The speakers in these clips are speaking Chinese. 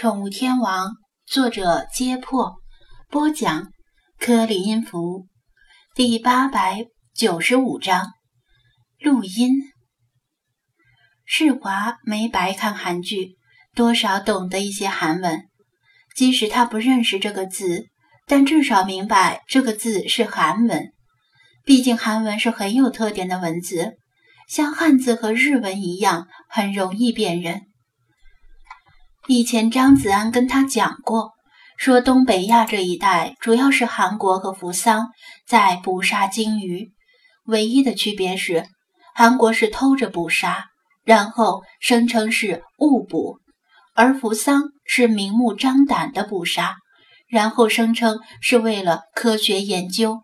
宠物天王，作者：揭破，播讲：科里音符，第八百九十五章。录音。世华没白看韩剧，多少懂得一些韩文。即使他不认识这个字，但至少明白这个字是韩文。毕竟韩文是很有特点的文字，像汉字和日文一样，很容易辨认。以前张子安跟他讲过，说东北亚这一带主要是韩国和扶桑在捕杀鲸鱼，唯一的区别是，韩国是偷着捕杀，然后声称是误捕，而扶桑是明目张胆的捕杀，然后声称是为了科学研究。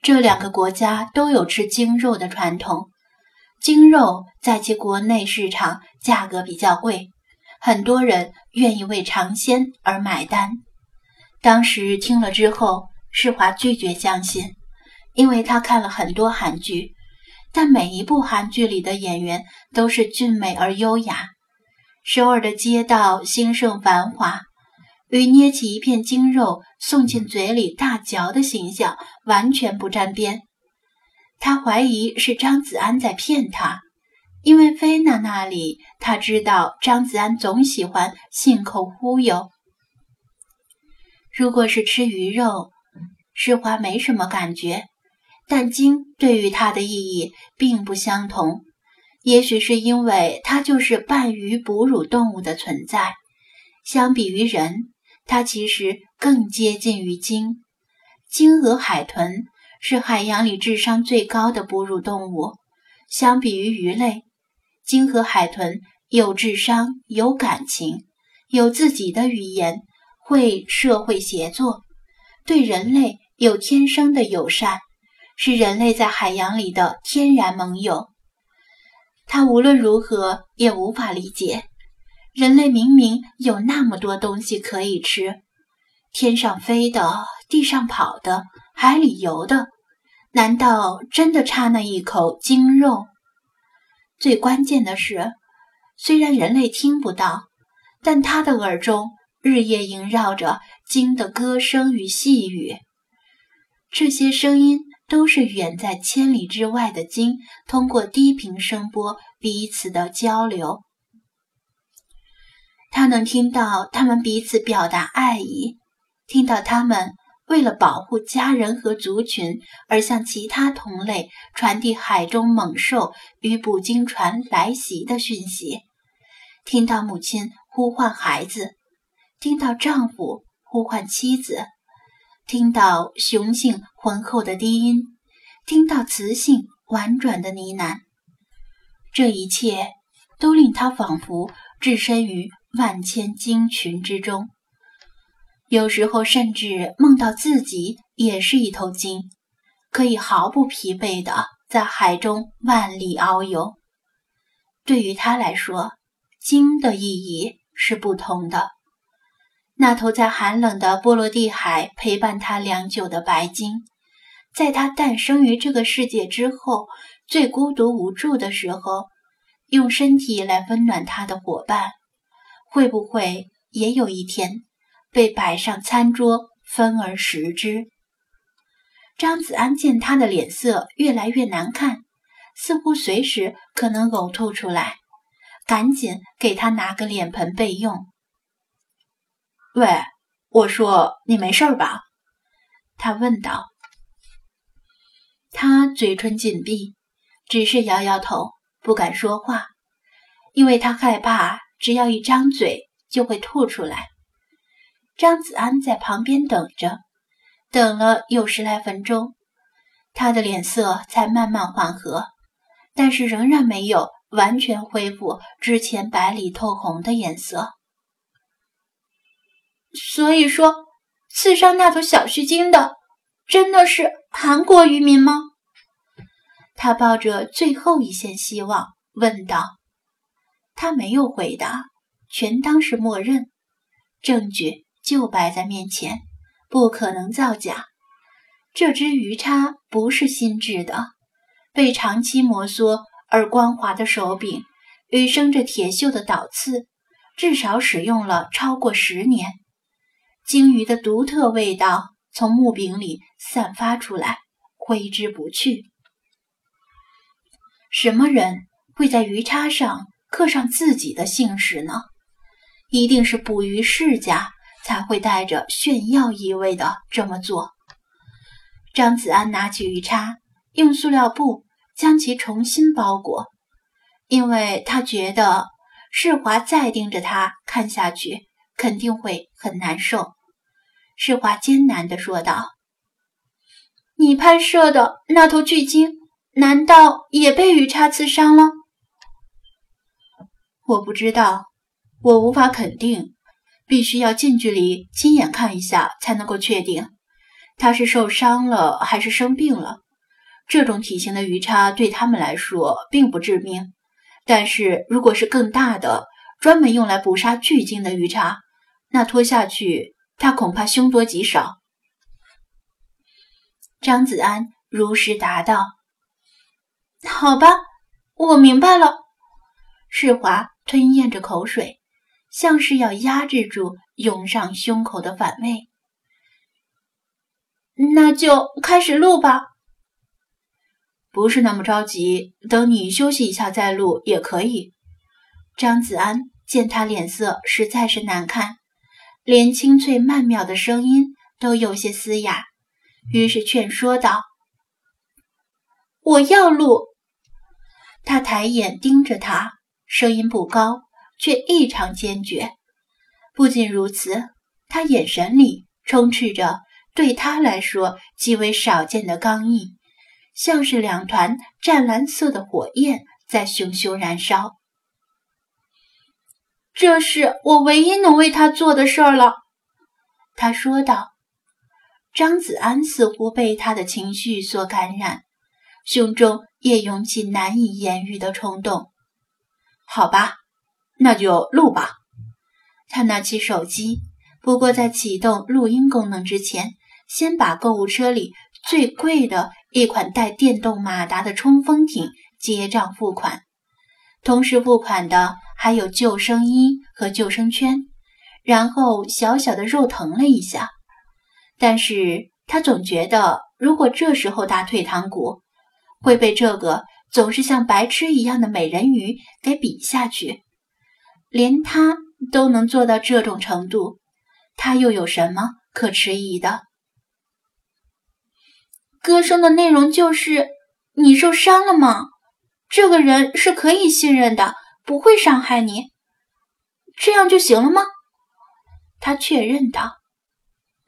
这两个国家都有吃鲸肉的传统，鲸肉在其国内市场价格比较贵。很多人愿意为尝鲜而买单。当时听了之后，世华拒绝相信，因为他看了很多韩剧，但每一部韩剧里的演员都是俊美而优雅。首尔的街道兴盛繁华，与捏起一片精肉送进嘴里大嚼的形象完全不沾边。他怀疑是张子安在骗他。因为菲娜那里，他知道张子安总喜欢信口忽悠。如果是吃鱼肉，世华没什么感觉，但鲸对于他的意义并不相同。也许是因为它就是半鱼哺乳动物的存在，相比于人，它其实更接近于鲸。鲸和海豚是海洋里智商最高的哺乳动物，相比于鱼类。鲸和海豚有智商、有感情、有自己的语言，会社会协作，对人类有天生的友善，是人类在海洋里的天然盟友。他无论如何也无法理解，人类明明有那么多东西可以吃，天上飞的、地上跑的、海里游的，难道真的差那一口鲸肉？最关键的是，虽然人类听不到，但他的耳中日夜萦绕着鲸的歌声与细语。这些声音都是远在千里之外的鲸通过低频声波彼此的交流。他能听到他们彼此表达爱意，听到他们。为了保护家人和族群，而向其他同类传递海中猛兽与捕鲸船来袭的讯息。听到母亲呼唤孩子，听到丈夫呼唤妻子，听到雄性浑厚的低音，听到雌性婉转的呢喃。这一切都令他仿佛置身于万千鲸群之中。有时候甚至梦到自己也是一头鲸，可以毫不疲惫地在海中万里遨游。对于他来说，鲸的意义是不同的。那头在寒冷的波罗的海陪伴他良久的白鲸，在他诞生于这个世界之后最孤独无助的时候，用身体来温暖他的伙伴，会不会也有一天？被摆上餐桌，分而食之。张子安见他的脸色越来越难看，似乎随时可能呕吐出来，赶紧给他拿个脸盆备用。喂，我说你没事吧？他问道。他嘴唇紧闭，只是摇摇头，不敢说话，因为他害怕，只要一张嘴就会吐出来。张子安在旁边等着，等了有十来分钟，他的脸色才慢慢缓和，但是仍然没有完全恢复之前白里透红的颜色。所以说，刺伤那头小须鲸的真的是韩国渔民吗？他抱着最后一线希望问道。他没有回答，全当是默认，证据。就摆在面前，不可能造假。这只鱼叉不是新制的，被长期摩挲而光滑的手柄与生着铁锈的倒刺，至少使用了超过十年。鲸鱼的独特味道从木柄里散发出来，挥之不去。什么人会在鱼叉上刻上自己的姓氏呢？一定是捕鱼世家才会带着炫耀意味的这么做。张子安拿起鱼叉，用塑料布将其重新包裹，因为他觉得世华再盯着他看下去肯定会很难受。世华艰难地说道：“你拍摄的那头巨鲸。”难道也被鱼叉刺伤了？我不知道，我无法肯定，必须要近距离亲眼看一下才能够确定，它是受伤了还是生病了。这种体型的鱼叉对他们来说并不致命，但是如果是更大的、专门用来捕杀巨鲸的鱼叉，那拖下去，它恐怕凶多吉少。张子安如实答道。好吧，我明白了。世华吞咽着口水，像是要压制住涌上胸口的反胃。那就开始录吧。不是那么着急，等你休息一下再录也可以。张子安见他脸色实在是难看，连清脆曼妙的声音都有些嘶哑，于是劝说道：“我要录。”他抬眼盯着他，声音不高，却异常坚决。不仅如此，他眼神里充斥着对他来说极为少见的刚毅，像是两团湛蓝色的火焰在熊熊燃烧。这是我唯一能为他做的事儿了，他说道。张子安似乎被他的情绪所感染，胸中。也涌起难以言喻的冲动。好吧，那就录吧。他拿起手机，不过在启动录音功能之前，先把购物车里最贵的一款带电动马达的冲锋艇结账付款，同时付款的还有救生衣和救生圈。然后小小的肉疼了一下，但是他总觉得如果这时候打退堂鼓。会被这个总是像白痴一样的美人鱼给比下去，连他都能做到这种程度，他又有什么可迟疑的？歌声的内容就是你受伤了吗？这个人是可以信任的，不会伤害你，这样就行了吗？他确认道：“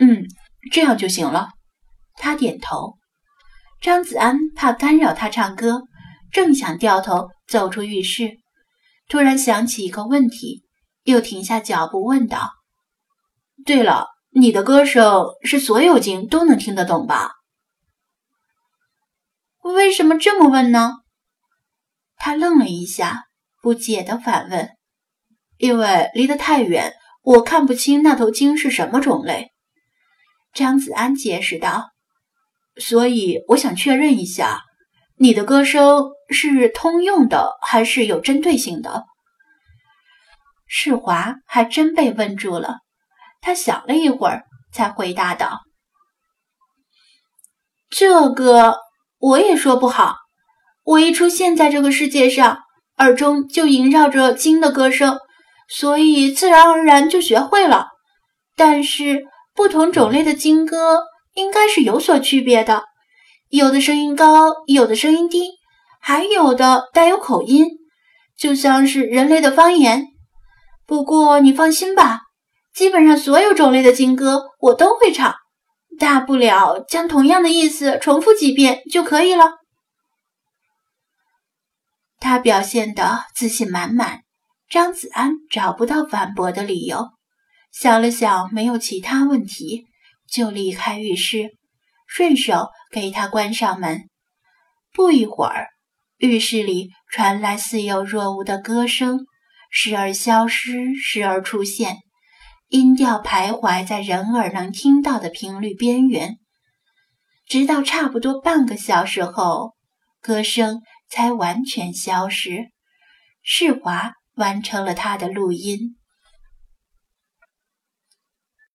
嗯，这样就行了。”他点头。张子安怕干扰他唱歌，正想掉头走出浴室，突然想起一个问题，又停下脚步问道：“对了，你的歌声是所有鲸都能听得懂吧？”为什么这么问呢？他愣了一下，不解地反问：“因为离得太远，我看不清那头鲸是什么种类。”张子安解释道。所以我想确认一下，你的歌声是通用的还是有针对性的？世华还真被问住了，他想了一会儿，才回答道：“这个我也说不好。我一出现在这个世界上，耳中就萦绕着鲸的歌声，所以自然而然就学会了。但是不同种类的鲸歌。”应该是有所区别的，有的声音高，有的声音低，还有的带有口音，就像是人类的方言。不过你放心吧，基本上所有种类的金歌我都会唱，大不了将同样的意思重复几遍就可以了。他表现得自信满满，张子安找不到反驳的理由，想了想，没有其他问题。就离开浴室，顺手给他关上门。不一会儿，浴室里传来似有若无的歌声，时而消失，时而出现，音调徘徊在人耳能听到的频率边缘。直到差不多半个小时后，歌声才完全消失。世华完成了他的录音。